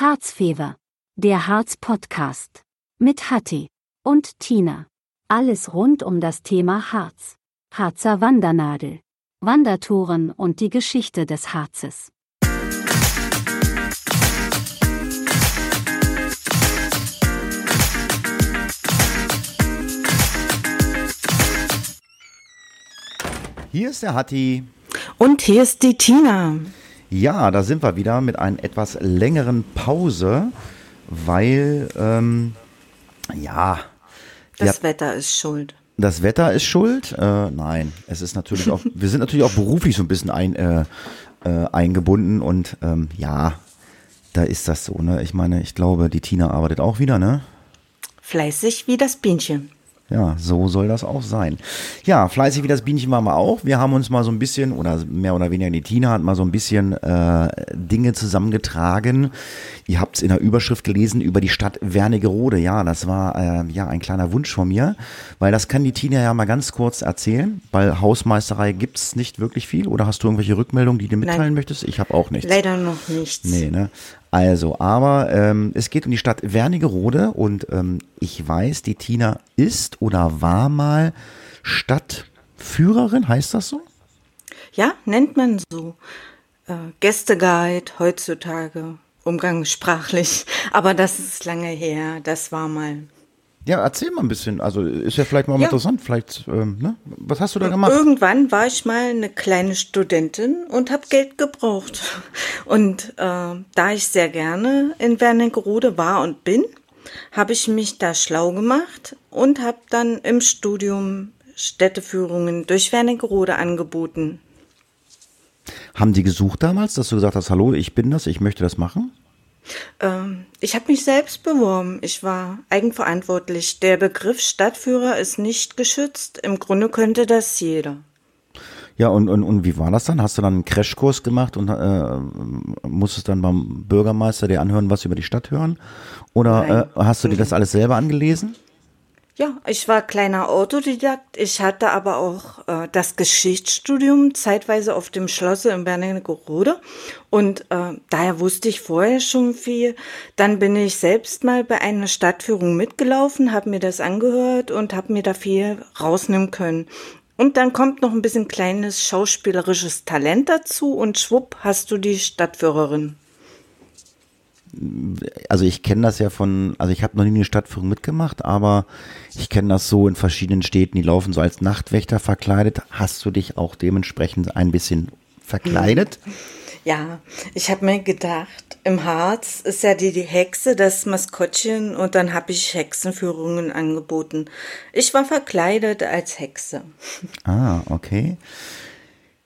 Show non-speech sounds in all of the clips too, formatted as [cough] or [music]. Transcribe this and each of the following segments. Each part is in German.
Harzfever. Der Harz-Podcast. Mit Hatti und Tina. Alles rund um das Thema Harz. Harzer Wandernadel. Wandertouren und die Geschichte des Harzes. Hier ist der Hatti. Und hier ist die Tina. Ja, da sind wir wieder mit einer etwas längeren Pause, weil, ähm, ja. Das ja, Wetter ist schuld. Das Wetter ist schuld? Äh, nein, es ist natürlich auch, [laughs] wir sind natürlich auch beruflich so ein bisschen ein, äh, äh, eingebunden und ähm, ja, da ist das so, ne? Ich meine, ich glaube, die Tina arbeitet auch wieder, ne? Fleißig wie das Bienchen. Ja, so soll das auch sein. Ja, fleißig wie das Bienchen waren wir auch. Wir haben uns mal so ein bisschen, oder mehr oder weniger die Tina hat mal so ein bisschen äh, Dinge zusammengetragen. Ihr habt es in der Überschrift gelesen über die Stadt Wernigerode. Ja, das war äh, ja ein kleiner Wunsch von mir, weil das kann die Tina ja mal ganz kurz erzählen, weil Hausmeisterei gibt's nicht wirklich viel. Oder hast du irgendwelche Rückmeldungen, die du mitteilen Nein. möchtest? Ich habe auch nichts. Leider noch nichts. Nee, ne? Also, aber ähm, es geht um die Stadt Wernigerode und ähm, ich weiß, die Tina ist oder war mal Stadtführerin, heißt das so? Ja, nennt man so. Äh, Gästeguide heutzutage, umgangssprachlich. Aber das ist lange her, das war mal. Ja, erzähl mal ein bisschen. Also ist ja vielleicht mal ja. interessant. Vielleicht, ähm, ne? Was hast du da gemacht? Irgendwann war ich mal eine kleine Studentin und habe Geld gebraucht. Und äh, da ich sehr gerne in Wernigerode war und bin, habe ich mich da schlau gemacht und habe dann im Studium Städteführungen durch Wernigerode angeboten. Haben die gesucht damals, dass du gesagt hast, hallo, ich bin das, ich möchte das machen? Ähm, ich habe mich selbst beworben. Ich war eigenverantwortlich. Der Begriff Stadtführer ist nicht geschützt. Im Grunde könnte das jeder. Ja, und, und, und wie war das dann? Hast du dann einen Crashkurs gemacht und äh, musstest dann beim Bürgermeister dir anhören, was über die Stadt hören? Oder äh, hast du dir das alles selber angelesen? Ja, ich war kleiner Autodidakt. Ich hatte aber auch äh, das Geschichtsstudium zeitweise auf dem Schlosse in Wernigerode und äh, daher wusste ich vorher schon viel. Dann bin ich selbst mal bei einer Stadtführung mitgelaufen, habe mir das angehört und habe mir da viel rausnehmen können. Und dann kommt noch ein bisschen kleines schauspielerisches Talent dazu und schwupp hast du die Stadtführerin also ich kenne das ja von, also ich habe noch nie eine Stadtführung mitgemacht, aber ich kenne das so in verschiedenen Städten, die laufen so als Nachtwächter verkleidet. Hast du dich auch dementsprechend ein bisschen verkleidet? Ja, ich habe mir gedacht, im Harz ist ja die, die Hexe das Maskottchen und dann habe ich Hexenführungen angeboten. Ich war verkleidet als Hexe. Ah, okay.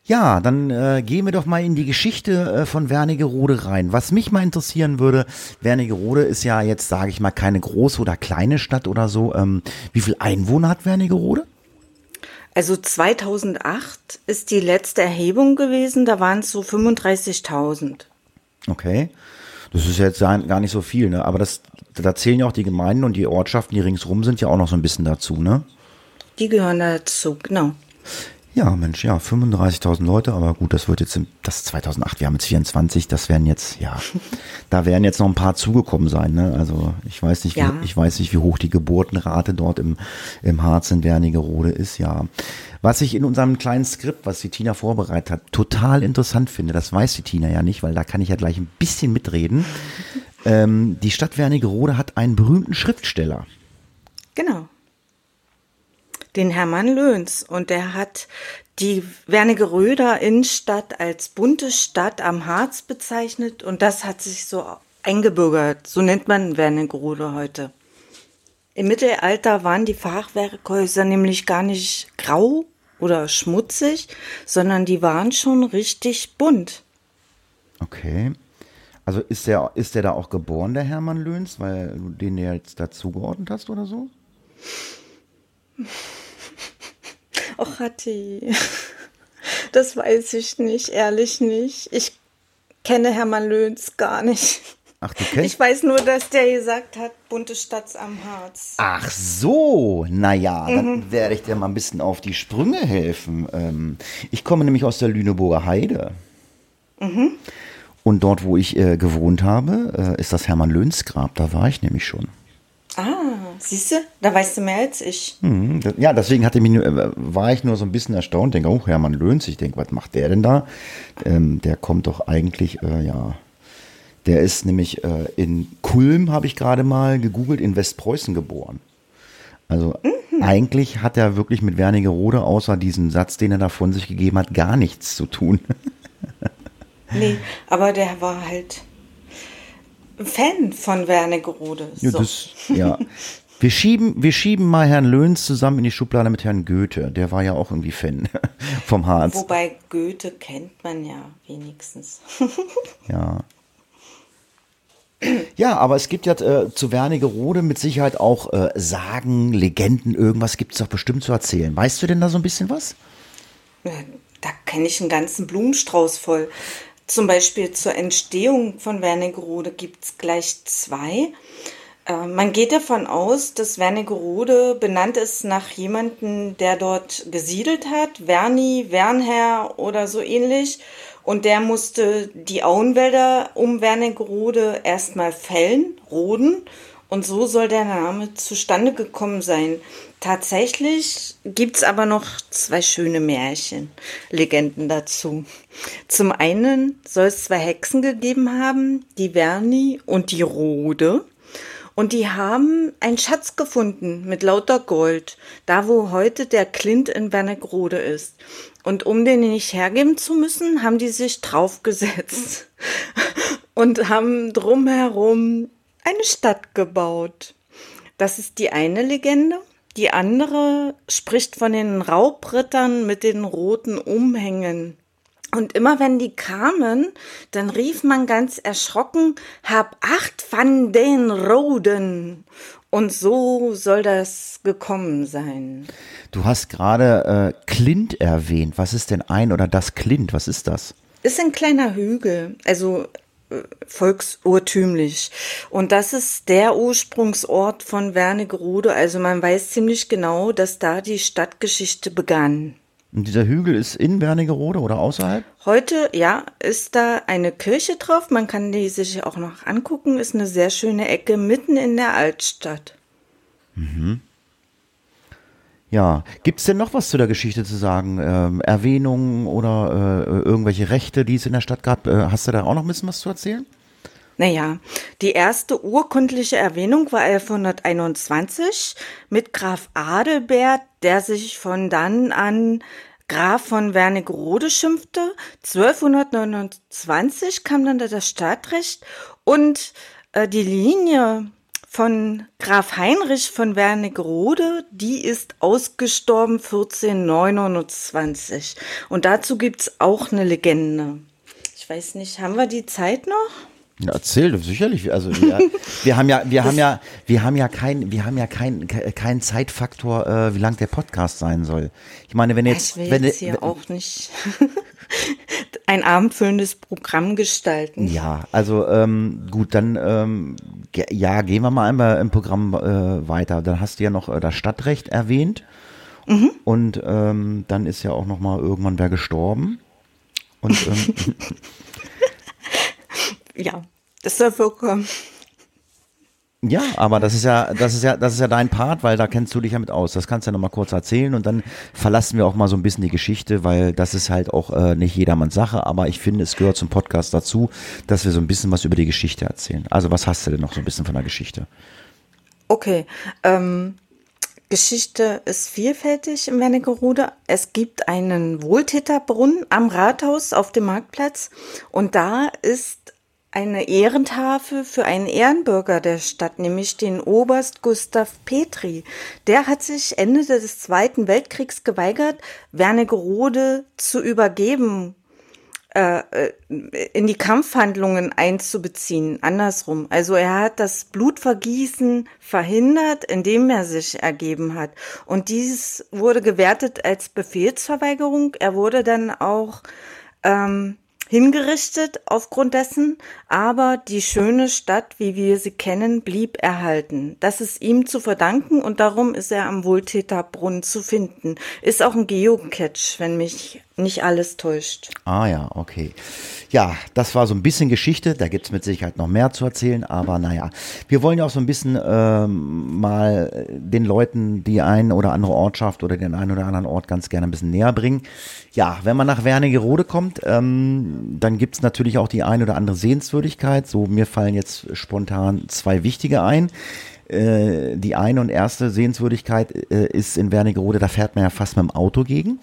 Ja, dann äh, gehen wir doch mal in die Geschichte äh, von Wernigerode rein. Was mich mal interessieren würde, Wernigerode ist ja jetzt, sage ich mal, keine große oder kleine Stadt oder so. Ähm, wie viel Einwohner hat Wernigerode? Also 2008 ist die letzte Erhebung gewesen, da waren es so 35.000. Okay. Das ist jetzt gar nicht so viel, ne? Aber das, da zählen ja auch die Gemeinden und die Ortschaften, die ringsrum sind, ja auch noch so ein bisschen dazu, ne? Die gehören dazu, genau. Ja, Mensch, ja, 35.000 Leute, aber gut, das wird jetzt, im, das 2008, wir haben jetzt 24, das werden jetzt, ja, [laughs] da werden jetzt noch ein paar zugekommen sein, ne? Also ich weiß nicht, ja. wie, ich weiß nicht, wie hoch die Geburtenrate dort im, im Harz in Wernigerode ist, ja. Was ich in unserem kleinen Skript, was die Tina vorbereitet hat, total interessant finde, das weiß die Tina ja nicht, weil da kann ich ja gleich ein bisschen mitreden. [laughs] ähm, die Stadt Wernigerode hat einen berühmten Schriftsteller. Genau den Hermann Löhns. Und der hat die Wernigeröder Innenstadt als bunte Stadt am Harz bezeichnet. Und das hat sich so eingebürgert. So nennt man Wernigerode heute. Im Mittelalter waren die Fachwerkhäuser nämlich gar nicht grau oder schmutzig, sondern die waren schon richtig bunt. Okay. Also ist der, ist der da auch geboren, der Hermann Löhns, weil du den jetzt dazugeordnet hast oder so? Och, Hatti. Das weiß ich nicht, ehrlich nicht. Ich kenne Hermann Löhns gar nicht. Ach, du kennst? Ich weiß nur, dass der gesagt hat, bunte Stadt am Harz. Ach so, naja, mhm. dann werde ich dir mal ein bisschen auf die Sprünge helfen. Ähm, ich komme nämlich aus der Lüneburger Heide. Mhm. Und dort, wo ich äh, gewohnt habe, äh, ist das Hermann Löhns Grab. Da war ich nämlich schon. Ah, siehst du, da weißt du mehr als ich. Mhm, ja, deswegen hatte mich nur, äh, war ich nur so ein bisschen erstaunt. Denke, oh, Hermann Löhns. Ich denke, was macht der denn da? Ähm, der kommt doch eigentlich, äh, ja, der ist nämlich äh, in Kulm, habe ich gerade mal gegoogelt, in Westpreußen geboren. Also mhm. eigentlich hat er wirklich mit Wernigerode, außer diesen Satz, den er da von sich gegeben hat, gar nichts zu tun. [laughs] nee, aber der war halt Fan von Wernigerode. So. Ja, das, ja. [laughs] Wir schieben, wir schieben mal Herrn Löhns zusammen in die Schublade mit Herrn Goethe. Der war ja auch irgendwie Fan [laughs] vom Harz. Wobei Goethe kennt man ja wenigstens. [laughs] ja. Ja, aber es gibt ja äh, zu Wernigerode mit Sicherheit auch äh, Sagen, Legenden, irgendwas gibt es doch bestimmt zu erzählen. Weißt du denn da so ein bisschen was? Da kenne ich einen ganzen Blumenstrauß voll. Zum Beispiel zur Entstehung von Wernigerode gibt es gleich zwei. Äh, man geht davon aus, dass Wernigerode benannt ist nach jemandem, der dort gesiedelt hat, Werni, Wernherr oder so ähnlich. Und der musste die Auenwälder um Wernigerode erstmal fällen, roden. Und so soll der Name zustande gekommen sein. Tatsächlich gibt's aber noch zwei schöne Märchen, Legenden dazu. Zum einen soll es zwei Hexen gegeben haben, die Verni und die Rode. Und die haben einen Schatz gefunden mit lauter Gold, da wo heute der Klint in Wernigerode ist. Und um den nicht hergeben zu müssen, haben die sich draufgesetzt [laughs] und haben drumherum eine Stadt gebaut. Das ist die eine Legende. Die andere spricht von den Raubrittern mit den roten Umhängen. Und immer wenn die kamen, dann rief man ganz erschrocken, hab acht von den Roden. Und so soll das gekommen sein. Du hast gerade äh, Klint erwähnt. Was ist denn ein oder das Klint? Was ist das? Ist ein kleiner Hügel, also äh, volksurtümlich. Und das ist der Ursprungsort von Wernigerode. Also man weiß ziemlich genau, dass da die Stadtgeschichte begann. Und dieser Hügel ist in Wernigerode oder außerhalb? Heute, ja, ist da eine Kirche drauf. Man kann die sich auch noch angucken. Ist eine sehr schöne Ecke mitten in der Altstadt. Mhm. Ja, gibt es denn noch was zu der Geschichte zu sagen? Ähm, Erwähnungen oder äh, irgendwelche Rechte, die es in der Stadt gab? Äh, hast du da auch noch ein bisschen was zu erzählen? Naja, die erste urkundliche Erwähnung war 1121 mit Graf Adelbert, der sich von dann an Graf von Wernigerode schimpfte. 1229 kam dann das Stadtrecht und äh, die Linie von Graf Heinrich von Wernigerode, die ist ausgestorben 1429. Und dazu gibt's auch eine Legende. Ich weiß nicht, haben wir die Zeit noch? Ja, erzähl, sicherlich. Also wir, [laughs] wir haben ja, wir haben ja, wir haben ja kein, wir haben ja kein, kein Zeitfaktor, äh, wie lang der Podcast sein soll. Ich meine, wenn jetzt, ich will wenn jetzt hier wenn, auch nicht [laughs] ein abendfüllendes Programm gestalten. Ja, also ähm, gut, dann ähm, ge ja, gehen wir mal einmal im Programm äh, weiter. Dann hast du ja noch äh, das Stadtrecht erwähnt mhm. und ähm, dann ist ja auch noch mal irgendwann wer gestorben und ähm, [laughs] ja, das soll vorkommen. Ja, aber das ist ja, das ist ja, das ist ja dein Part, weil da kennst du dich ja mit aus. Das kannst du ja nochmal kurz erzählen und dann verlassen wir auch mal so ein bisschen die Geschichte, weil das ist halt auch äh, nicht jedermanns Sache, aber ich finde, es gehört zum Podcast dazu, dass wir so ein bisschen was über die Geschichte erzählen. Also was hast du denn noch so ein bisschen von der Geschichte? Okay, ähm, Geschichte ist vielfältig in Wernigerode. Es gibt einen Wohltäterbrunnen am Rathaus auf dem Marktplatz und da ist eine Ehrentafel für einen Ehrenbürger der Stadt, nämlich den Oberst Gustav Petri. Der hat sich Ende des Zweiten Weltkriegs geweigert, Wernigerode zu übergeben, äh, äh, in die Kampfhandlungen einzubeziehen. Andersrum. Also er hat das Blutvergießen verhindert, indem er sich ergeben hat. Und dies wurde gewertet als Befehlsverweigerung. Er wurde dann auch ähm, hingerichtet aufgrund dessen, aber die schöne Stadt, wie wir sie kennen, blieb erhalten. Das ist ihm zu verdanken und darum ist er am Wohltäterbrunnen zu finden. Ist auch ein Geocache, wenn mich nicht alles täuscht. Ah ja, okay. Ja, das war so ein bisschen Geschichte. Da gibt es mit Sicherheit noch mehr zu erzählen. Aber naja, wir wollen ja auch so ein bisschen ähm, mal den Leuten die ein oder andere Ortschaft oder den einen oder anderen Ort ganz gerne ein bisschen näher bringen. Ja, wenn man nach Wernigerode kommt, ähm, dann gibt es natürlich auch die ein oder andere Sehenswürdigkeit. So, mir fallen jetzt spontan zwei wichtige ein äh, die eine und erste Sehenswürdigkeit äh, ist in Wernigerode, da fährt man ja fast mit dem Auto gegen.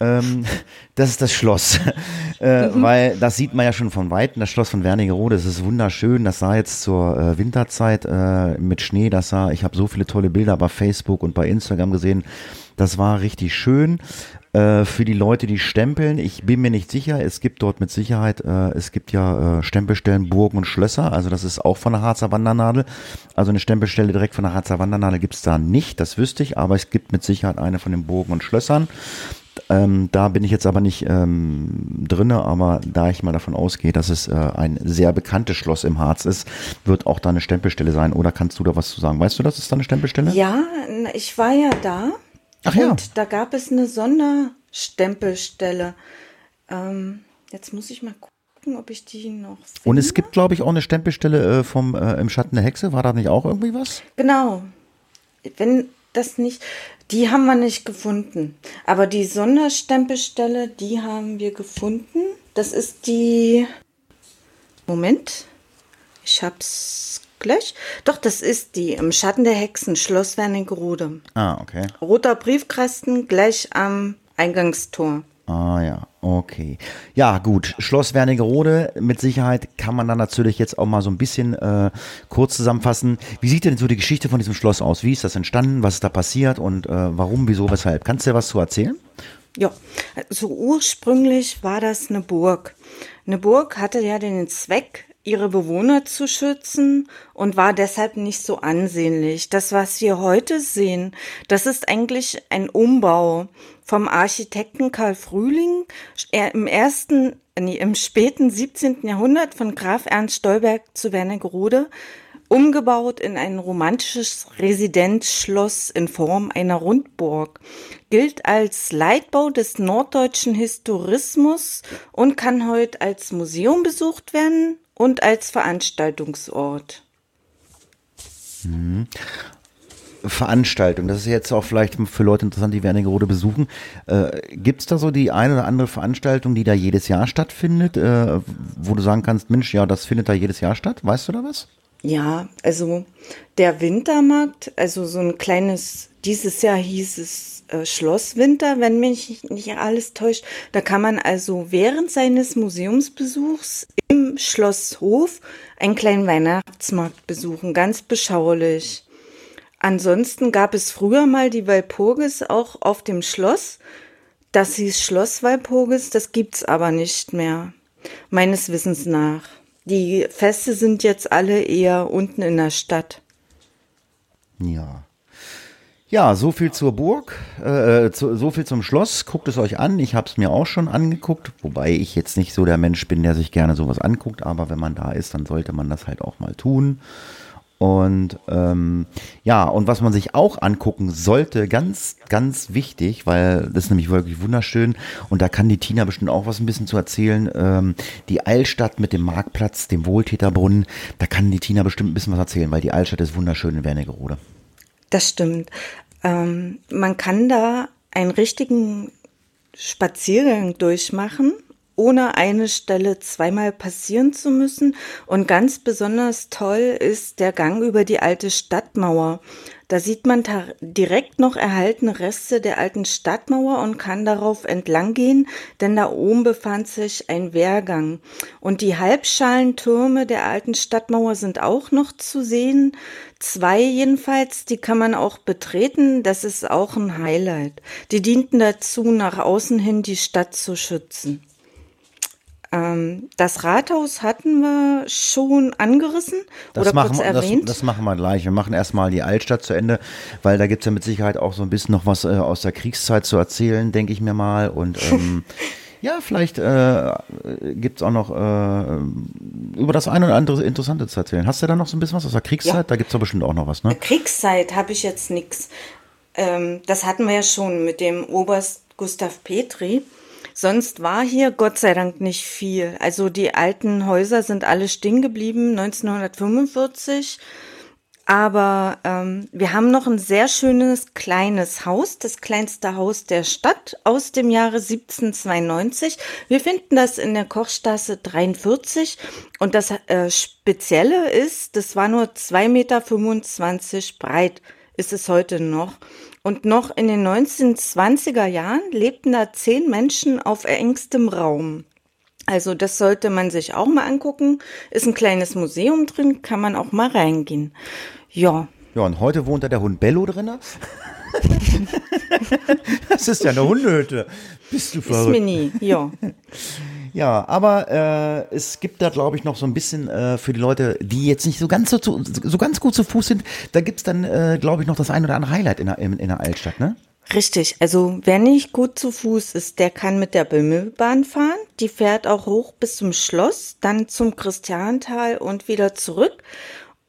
Ähm, [laughs] das ist das Schloss. [laughs] äh, mhm. Weil das sieht man ja schon von Weitem, das Schloss von Wernigerode. Das ist wunderschön. Das sah jetzt zur äh, Winterzeit äh, mit Schnee, das sah, ich habe so viele tolle Bilder bei Facebook und bei Instagram gesehen. Das war richtig schön. Äh, für die Leute, die stempeln, ich bin mir nicht sicher, es gibt dort mit Sicherheit, äh, es gibt ja äh, Stempelstellen, Burgen und Schlösser, also das ist auch von der Harzer Wandernadel. Also eine Stempelstelle direkt von der Harzer Wandernadel gibt's da nicht, das wüsste ich, aber es gibt mit Sicherheit eine von den Burgen und Schlössern. Ähm, da bin ich jetzt aber nicht ähm, drinne, aber da ich mal davon ausgehe, dass es äh, ein sehr bekanntes Schloss im Harz ist, wird auch da eine Stempelstelle sein. Oder kannst du da was zu sagen? Weißt du, das ist da eine Stempelstelle? Ja, ich war ja da. Ach ja. Und da gab es eine Sonderstempelstelle. Ähm, jetzt muss ich mal gucken, ob ich die noch finde. Und es gibt, glaube ich, auch eine Stempelstelle äh, vom äh, im Schatten der Hexe. War da nicht auch irgendwie was? Genau. Wenn das nicht, die haben wir nicht gefunden. Aber die Sonderstempelstelle, die haben wir gefunden. Das ist die. Moment. Ich hab's gleich. Doch, das ist die im Schatten der Hexen, Schloss Wernigerode. Ah, okay. Roter Briefkasten gleich am Eingangstor. Ah ja, okay. Ja, gut. Schloss Wernigerode, mit Sicherheit kann man dann natürlich jetzt auch mal so ein bisschen äh, kurz zusammenfassen. Wie sieht denn so die Geschichte von diesem Schloss aus? Wie ist das entstanden? Was ist da passiert und äh, warum, wieso, weshalb? Kannst du dir was zu erzählen? Ja, so also ursprünglich war das eine Burg. Eine Burg hatte ja den Zweck, ihre Bewohner zu schützen und war deshalb nicht so ansehnlich. Das, was wir heute sehen, das ist eigentlich ein Umbau vom Architekten Karl Frühling im ersten, nee, im späten 17. Jahrhundert von Graf Ernst Stolberg zu Wernigerode umgebaut in ein romantisches Residenzschloss in Form einer Rundburg, gilt als Leitbau des norddeutschen Historismus und kann heute als Museum besucht werden und als Veranstaltungsort. Mhm. Veranstaltung, das ist jetzt auch vielleicht für Leute interessant, die Wernigerode besuchen. Äh, Gibt es da so die eine oder andere Veranstaltung, die da jedes Jahr stattfindet, äh, wo du sagen kannst, Mensch, ja, das findet da jedes Jahr statt? Weißt du da was? Ja, also der Wintermarkt, also so ein kleines, dieses Jahr hieß es äh, Schlosswinter, wenn mich nicht alles täuscht. Da kann man also während seines Museumsbesuchs im Schlosshof einen kleinen Weihnachtsmarkt besuchen, ganz beschaulich. Ansonsten gab es früher mal die Walpurgis auch auf dem Schloss. Das hieß Schloss Walpurgis, das gibt's aber nicht mehr, meines Wissens nach. Die Feste sind jetzt alle eher unten in der Stadt. Ja. Ja, so viel zur Burg, äh, zu, so viel zum Schloss. Guckt es euch an. Ich habe es mir auch schon angeguckt, wobei ich jetzt nicht so der Mensch bin, der sich gerne sowas anguckt. Aber wenn man da ist, dann sollte man das halt auch mal tun. Und ähm, ja, und was man sich auch angucken sollte, ganz, ganz wichtig, weil das ist nämlich wirklich wunderschön und da kann die Tina bestimmt auch was ein bisschen zu erzählen. Ähm, die Altstadt mit dem Marktplatz, dem Wohltäterbrunnen, da kann die Tina bestimmt ein bisschen was erzählen, weil die Altstadt ist wunderschön in Wernigerode. Das stimmt. Ähm, man kann da einen richtigen Spaziergang durchmachen, ohne eine Stelle zweimal passieren zu müssen. Und ganz besonders toll ist der Gang über die alte Stadtmauer. Da sieht man direkt noch erhaltene Reste der alten Stadtmauer und kann darauf entlang gehen, denn da oben befand sich ein Wehrgang. Und die Halbschalentürme der alten Stadtmauer sind auch noch zu sehen. Zwei jedenfalls, die kann man auch betreten. Das ist auch ein Highlight. Die dienten dazu, nach außen hin die Stadt zu schützen. Ähm, das Rathaus hatten wir schon angerissen das oder machen, kurz erwähnt. Das, das, machen wir gleich. Wir machen erstmal die Altstadt zu Ende, weil da gibt es ja mit Sicherheit auch so ein bisschen noch was äh, aus der Kriegszeit zu erzählen, denke ich mir mal. Und ähm, [laughs] ja, vielleicht äh, gibt es auch noch äh, über das eine oder andere Interessante zu erzählen. Hast du da noch so ein bisschen was aus der Kriegszeit? Ja. Da gibt es doch bestimmt auch noch was, ne? Kriegszeit habe ich jetzt nichts. Ähm, das hatten wir ja schon mit dem Oberst Gustav Petri. Sonst war hier Gott sei Dank nicht viel. Also die alten Häuser sind alle stehen geblieben 1945. Aber ähm, wir haben noch ein sehr schönes kleines Haus, das kleinste Haus der Stadt aus dem Jahre 1792. Wir finden das in der Kochstraße 43 und das äh, Spezielle ist, das war nur 2,25 Meter breit, ist es heute noch. Und noch in den 1920er Jahren lebten da zehn Menschen auf engstem Raum. Also das sollte man sich auch mal angucken. Ist ein kleines Museum drin, kann man auch mal reingehen. Ja. Ja, und heute wohnt da der Hund Bello drin. [laughs] das ist ja eine Hundehütte. Bist du verrückt? Ist Mini, ja. Ja, aber äh, es gibt da, glaube ich, noch so ein bisschen äh, für die Leute, die jetzt nicht so ganz so, zu, so ganz gut zu Fuß sind, da gibt's dann, äh, glaube ich, noch das ein oder andere Highlight in der, in, in der Altstadt, ne? Richtig, also wer nicht gut zu Fuß ist, der kann mit der Bimmelbahn fahren. Die fährt auch hoch bis zum Schloss, dann zum Christiantal und wieder zurück.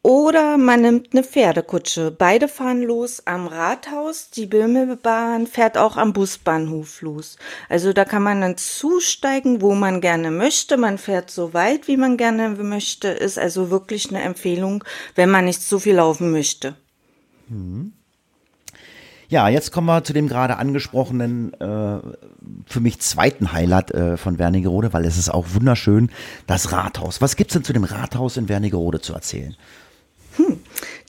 Oder man nimmt eine Pferdekutsche. Beide fahren los am Rathaus. Die Böhmebahn fährt auch am Busbahnhof los. Also da kann man dann zusteigen, wo man gerne möchte. Man fährt so weit, wie man gerne möchte. Ist also wirklich eine Empfehlung, wenn man nicht so viel laufen möchte. Mhm. Ja, jetzt kommen wir zu dem gerade angesprochenen, äh, für mich zweiten Highlight äh, von Wernigerode, weil es ist auch wunderschön, das Rathaus. Was gibt's denn zu dem Rathaus in Wernigerode zu erzählen?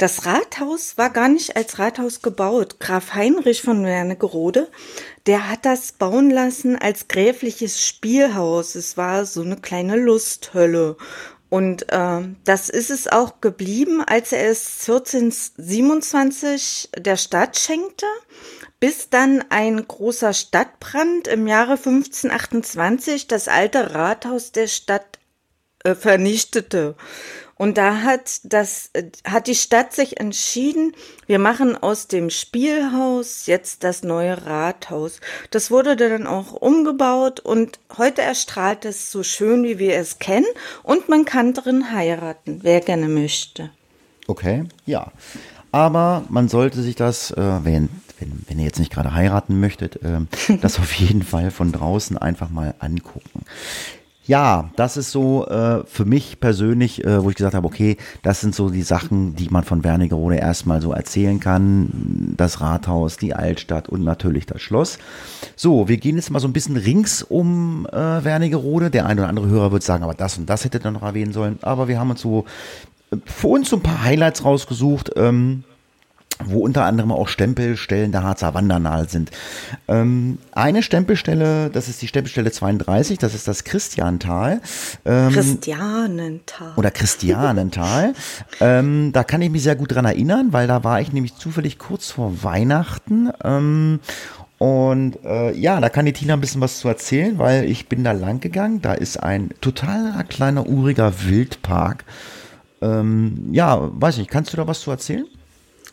Das Rathaus war gar nicht als Rathaus gebaut. Graf Heinrich von Wernigerode, der hat das bauen lassen als gräfliches Spielhaus. Es war so eine kleine Lusthölle. Und äh, das ist es auch geblieben, als er es 1427 der Stadt schenkte, bis dann ein großer Stadtbrand im Jahre 1528 das alte Rathaus der Stadt äh, vernichtete. Und da hat das, hat die Stadt sich entschieden, wir machen aus dem Spielhaus jetzt das neue Rathaus. Das wurde dann auch umgebaut und heute erstrahlt es so schön, wie wir es kennen. Und man kann drin heiraten, wer gerne möchte. Okay, ja. Aber man sollte sich das, äh, wenn, wenn, wenn ihr jetzt nicht gerade heiraten möchtet, äh, [laughs] das auf jeden Fall von draußen einfach mal angucken. Ja, das ist so äh, für mich persönlich, äh, wo ich gesagt habe, okay, das sind so die Sachen, die man von Wernigerode erstmal so erzählen kann. Das Rathaus, die Altstadt und natürlich das Schloss. So, wir gehen jetzt mal so ein bisschen rings um äh, Wernigerode. Der eine oder andere Hörer wird sagen, aber das und das hätte dann noch erwähnen sollen. Aber wir haben uns so äh, für uns so ein paar Highlights rausgesucht. Ähm, wo unter anderem auch Stempelstellen der Harzer Wandernahe sind. Ähm, eine Stempelstelle, das ist die Stempelstelle 32, das ist das Christiantal. Ähm, Christianental. Oder Christianental. ähm, da kann ich mich sehr gut dran erinnern, weil da war ich nämlich zufällig kurz vor Weihnachten. Ähm, und äh, ja, da kann die Tina ein bisschen was zu erzählen, weil ich bin da lang gegangen. Da ist ein total kleiner, uriger Wildpark. Ähm, ja, weiß nicht, kannst du da was zu erzählen?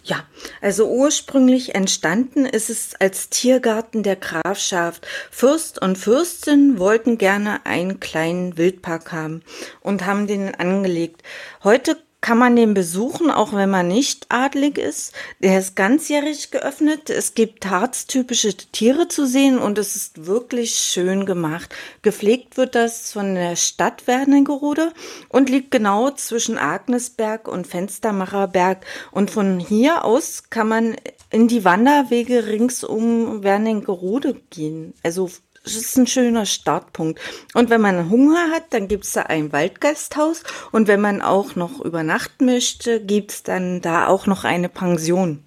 Ja, also ursprünglich entstanden ist es als Tiergarten der Grafschaft. Fürst und Fürstin wollten gerne einen kleinen Wildpark haben und haben den angelegt. Heute kann man den besuchen, auch wenn man nicht adlig ist. Der ist ganzjährig geöffnet. Es gibt harztypische Tiere zu sehen und es ist wirklich schön gemacht. Gepflegt wird das von der Stadt Wernigerode und liegt genau zwischen Agnesberg und Fenstermacherberg. Und von hier aus kann man in die Wanderwege rings um Wernigerode gehen. Also das ist ein schöner Startpunkt. Und wenn man Hunger hat, dann gibt es da ein Waldgasthaus. Und wenn man auch noch übernachten möchte, gibt es dann da auch noch eine Pension.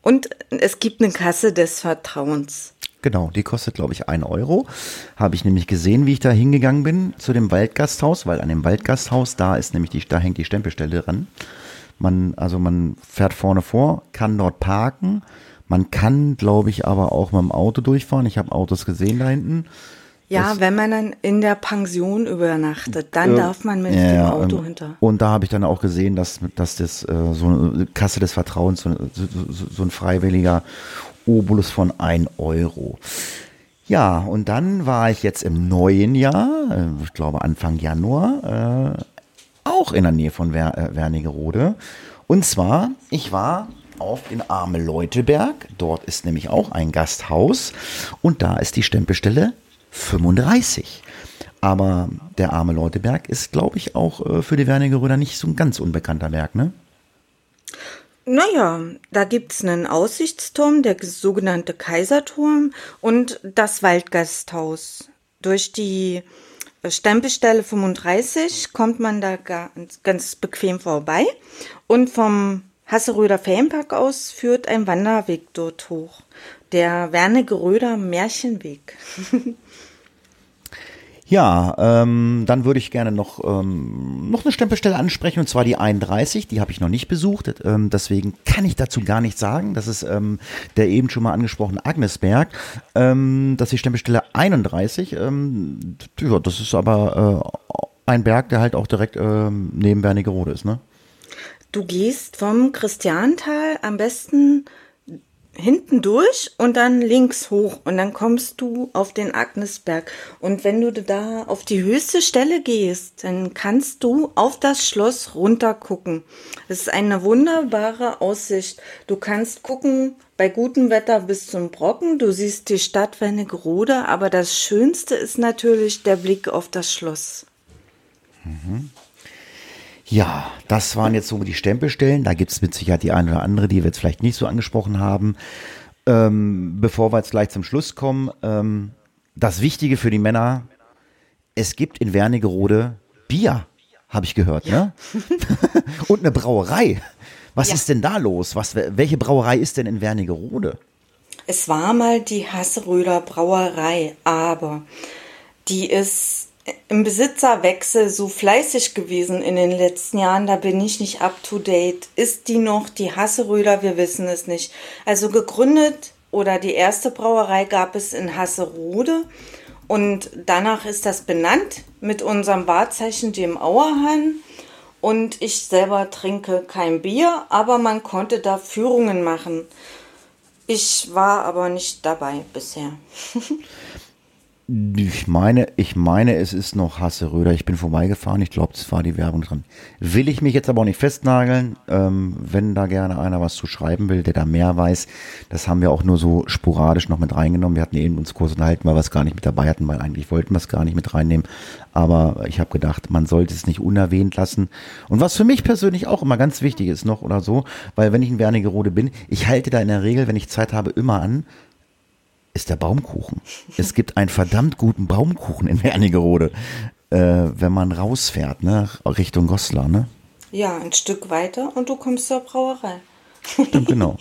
Und es gibt eine Kasse des Vertrauens. Genau, die kostet, glaube ich, ein Euro. Habe ich nämlich gesehen, wie ich da hingegangen bin zu dem Waldgasthaus, weil an dem Waldgasthaus, da ist nämlich die, da hängt die Stempelstelle dran. Man, also man fährt vorne vor, kann dort parken man kann, glaube ich, aber auch mit dem Auto durchfahren. Ich habe Autos gesehen da hinten. Ja, das, wenn man dann in der Pension übernachtet, dann äh, darf man mit ja, dem Auto und, hinter. Und da habe ich dann auch gesehen, dass, dass das äh, so eine Kasse des Vertrauens, so, so, so ein freiwilliger Obolus von 1 Euro. Ja, und dann war ich jetzt im neuen Jahr, äh, ich glaube Anfang Januar, äh, auch in der Nähe von Wer äh, Wernigerode. Und zwar, ich war auf in Arme Leuteberg. Dort ist nämlich auch ein Gasthaus und da ist die Stempelstelle 35. Aber der arme Leuteberg ist, glaube ich, auch äh, für die Wernigeröder nicht so ein ganz unbekannter Berg, ne? Naja, da gibt's einen Aussichtsturm, der sogenannte Kaiserturm und das Waldgasthaus. Durch die Stempelstelle 35 kommt man da ganz bequem vorbei und vom Hasseröder Ferienpark aus führt ein Wanderweg dort hoch. Der Wernigeröder Märchenweg. [laughs] Ja, ähm, dann würde ich gerne noch, ähm, noch eine Stempelstelle ansprechen, und zwar die 31, die habe ich noch nicht besucht, ähm, deswegen kann ich dazu gar nichts sagen. Das ist ähm, der eben schon mal angesprochene Agnesberg. Ähm, das ist die Stempelstelle 31. Ähm, ja, das ist aber äh, ein Berg, der halt auch direkt ähm, neben Wernigerode ist, ne? Du gehst vom Christiantal am besten hinten durch und dann links hoch und dann kommst du auf den Agnesberg. Und wenn du da auf die höchste Stelle gehst, dann kannst du auf das Schloss runter gucken. Es ist eine wunderbare Aussicht. Du kannst gucken bei gutem Wetter bis zum Brocken. Du siehst die Stadt Wernigerode, aber das Schönste ist natürlich der Blick auf das Schloss. Mhm. Ja, das waren jetzt so die Stempelstellen. Da gibt es mit Sicherheit die eine oder andere, die wir jetzt vielleicht nicht so angesprochen haben. Ähm, bevor wir jetzt gleich zum Schluss kommen, ähm, das Wichtige für die Männer, es gibt in Wernigerode Bier, habe ich gehört, ja. ne? [laughs] Und eine Brauerei. Was ja. ist denn da los? Was, welche Brauerei ist denn in Wernigerode? Es war mal die Hasseröder Brauerei, aber die ist im Besitzerwechsel so fleißig gewesen in den letzten Jahren, da bin ich nicht up to date. Ist die noch die Hasseröder? Wir wissen es nicht. Also gegründet oder die erste Brauerei gab es in Hasserode und danach ist das benannt mit unserem Wahrzeichen, dem Auerhahn. Und ich selber trinke kein Bier, aber man konnte da Führungen machen. Ich war aber nicht dabei bisher. [laughs] Ich meine, ich meine, es ist noch Hasse Röder. Ich bin vorbeigefahren. Ich glaube, es war die Werbung dran. Will ich mich jetzt aber auch nicht festnageln. Ähm, wenn da gerne einer was zu schreiben will, der da mehr weiß, das haben wir auch nur so sporadisch noch mit reingenommen. Wir hatten eben uns kurz unterhalten, weil wir es gar nicht mit dabei hatten, weil eigentlich wollten wir es gar nicht mit reinnehmen. Aber ich habe gedacht, man sollte es nicht unerwähnt lassen. Und was für mich persönlich auch immer ganz wichtig ist noch oder so, weil wenn ich in Wernigerode bin, ich halte da in der Regel, wenn ich Zeit habe, immer an, ist der Baumkuchen. Es gibt einen verdammt guten Baumkuchen in Wernigerode, äh, wenn man rausfährt, ne, Richtung Goslar, ne? Ja, ein Stück weiter und du kommst zur Brauerei. Stimmt, genau.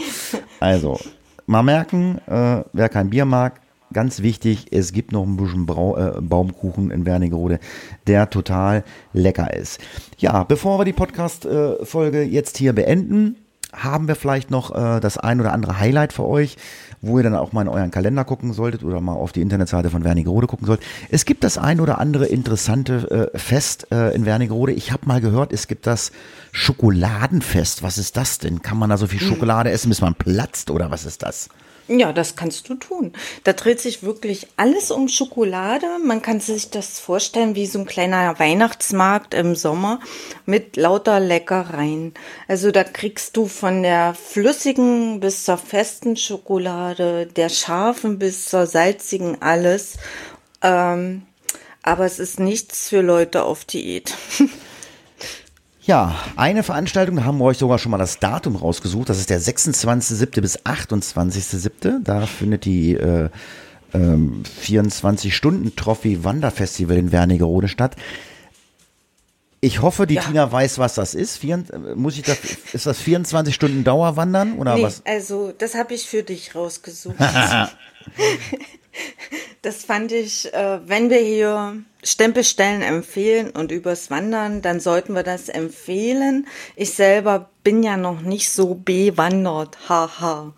Also, mal merken, äh, wer kein Bier mag, ganz wichtig, es gibt noch ein bisschen Brau äh, Baumkuchen in Wernigerode, der total lecker ist. Ja, bevor wir die Podcast-Folge jetzt hier beenden, haben wir vielleicht noch äh, das ein oder andere Highlight für euch wo ihr dann auch mal in euren Kalender gucken solltet oder mal auf die Internetseite von Wernigerode gucken sollt. Es gibt das ein oder andere interessante äh, Fest äh, in Wernigerode. Ich habe mal gehört, es gibt das Schokoladenfest. Was ist das denn? Kann man da so viel hm. Schokolade essen, bis man platzt oder was ist das? Ja, das kannst du tun. Da dreht sich wirklich alles um Schokolade. Man kann sich das vorstellen wie so ein kleiner Weihnachtsmarkt im Sommer mit lauter Leckereien. Also da kriegst du von der flüssigen bis zur festen Schokolade, der scharfen bis zur salzigen alles. Ähm, aber es ist nichts für Leute auf Diät. [laughs] Ja, eine Veranstaltung, da haben wir euch sogar schon mal das Datum rausgesucht. Das ist der 26.07. bis 28.07. Da findet die äh, ähm, 24-Stunden-Trophy Wanderfestival in Wernigerode statt. Ich hoffe, die ja. Tina weiß, was das ist. Vier, muss ich das, ist das 24 Stunden Dauerwandern oder nee, was? Also, das habe ich für dich rausgesucht. [laughs] Das fand ich, äh, wenn wir hier Stempelstellen empfehlen und übers Wandern, dann sollten wir das empfehlen. Ich selber bin ja noch nicht so bewandert, haha.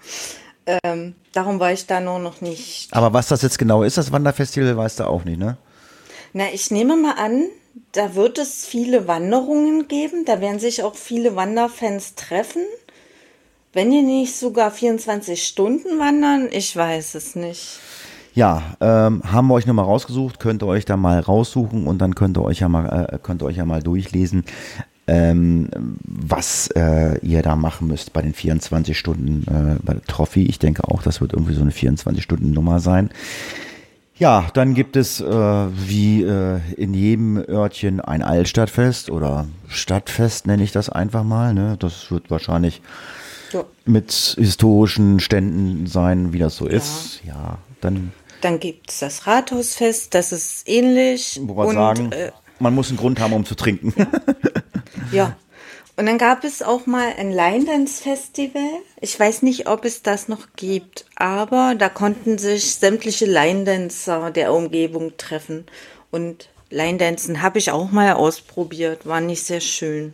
Ähm, darum war ich da nur noch nicht. Aber was das jetzt genau ist, das Wanderfestival, weißt du auch nicht, ne? Na, ich nehme mal an, da wird es viele Wanderungen geben. Da werden sich auch viele Wanderfans treffen. Wenn die nicht sogar 24 Stunden wandern, ich weiß es nicht. Ja, ähm, haben wir euch nochmal rausgesucht, könnt ihr euch da mal raussuchen und dann könnt ihr euch ja mal, äh, könnt ihr euch ja mal durchlesen, ähm, was äh, ihr da machen müsst bei den 24 Stunden äh, bei der Trophy. Ich denke auch, das wird irgendwie so eine 24-Stunden-Nummer sein. Ja, dann gibt es äh, wie äh, in jedem Örtchen ein Altstadtfest oder Stadtfest nenne ich das einfach mal. Ne? Das wird wahrscheinlich ja. mit historischen Ständen sein, wie das so ja. ist. Ja, dann. Dann gibt es das Rathausfest, das ist ähnlich. Wo wir sagen, äh, man muss einen Grund haben, um zu trinken. Ja. ja. Und dann gab es auch mal ein Line Dance Festival. Ich weiß nicht, ob es das noch gibt, aber da konnten sich sämtliche Line Dancer der Umgebung treffen. Und Line Dancen habe ich auch mal ausprobiert, war nicht sehr schön.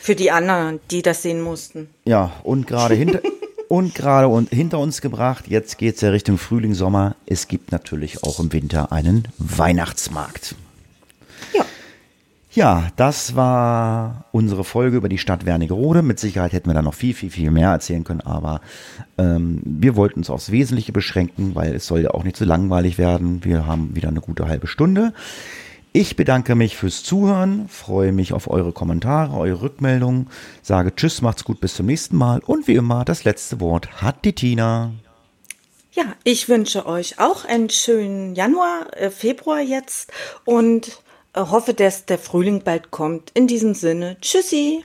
Für die anderen, die das sehen mussten. Ja, und gerade hinter, [laughs] und gerade und hinter uns gebracht, jetzt geht es ja Richtung Frühling, Sommer. Es gibt natürlich auch im Winter einen Weihnachtsmarkt. Ja, das war unsere Folge über die Stadt Wernigerode. Mit Sicherheit hätten wir da noch viel, viel, viel mehr erzählen können, aber ähm, wir wollten uns aufs Wesentliche beschränken, weil es soll ja auch nicht zu so langweilig werden. Wir haben wieder eine gute halbe Stunde. Ich bedanke mich fürs Zuhören, freue mich auf eure Kommentare, eure Rückmeldungen, sage Tschüss, macht's gut, bis zum nächsten Mal und wie immer das letzte Wort hat die Tina. Ja, ich wünsche euch auch einen schönen Januar, äh, Februar jetzt und hoffe, dass der Frühling bald kommt. In diesem Sinne, tschüssi.